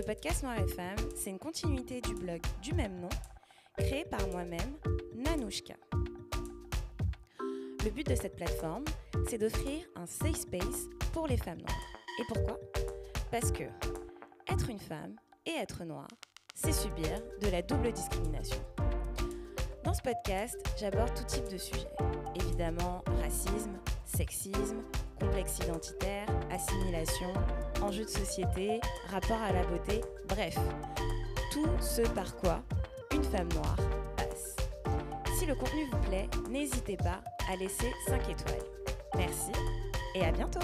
Le podcast Noir et Femme, c'est une continuité du blog du même nom, créé par moi-même, Nanouchka. Le but de cette plateforme, c'est d'offrir un safe space pour les femmes noires. Et pourquoi? Parce que être une femme et être noire, c'est subir de la double discrimination. Dans ce podcast, j'aborde tout type de sujets. Évidemment, racisme, sexisme, complexe identitaire, assimilation, enjeux de société, rapport à la beauté, bref, tout ce par quoi une femme noire passe. Si le contenu vous plaît, n'hésitez pas à laisser 5 étoiles. Merci et à bientôt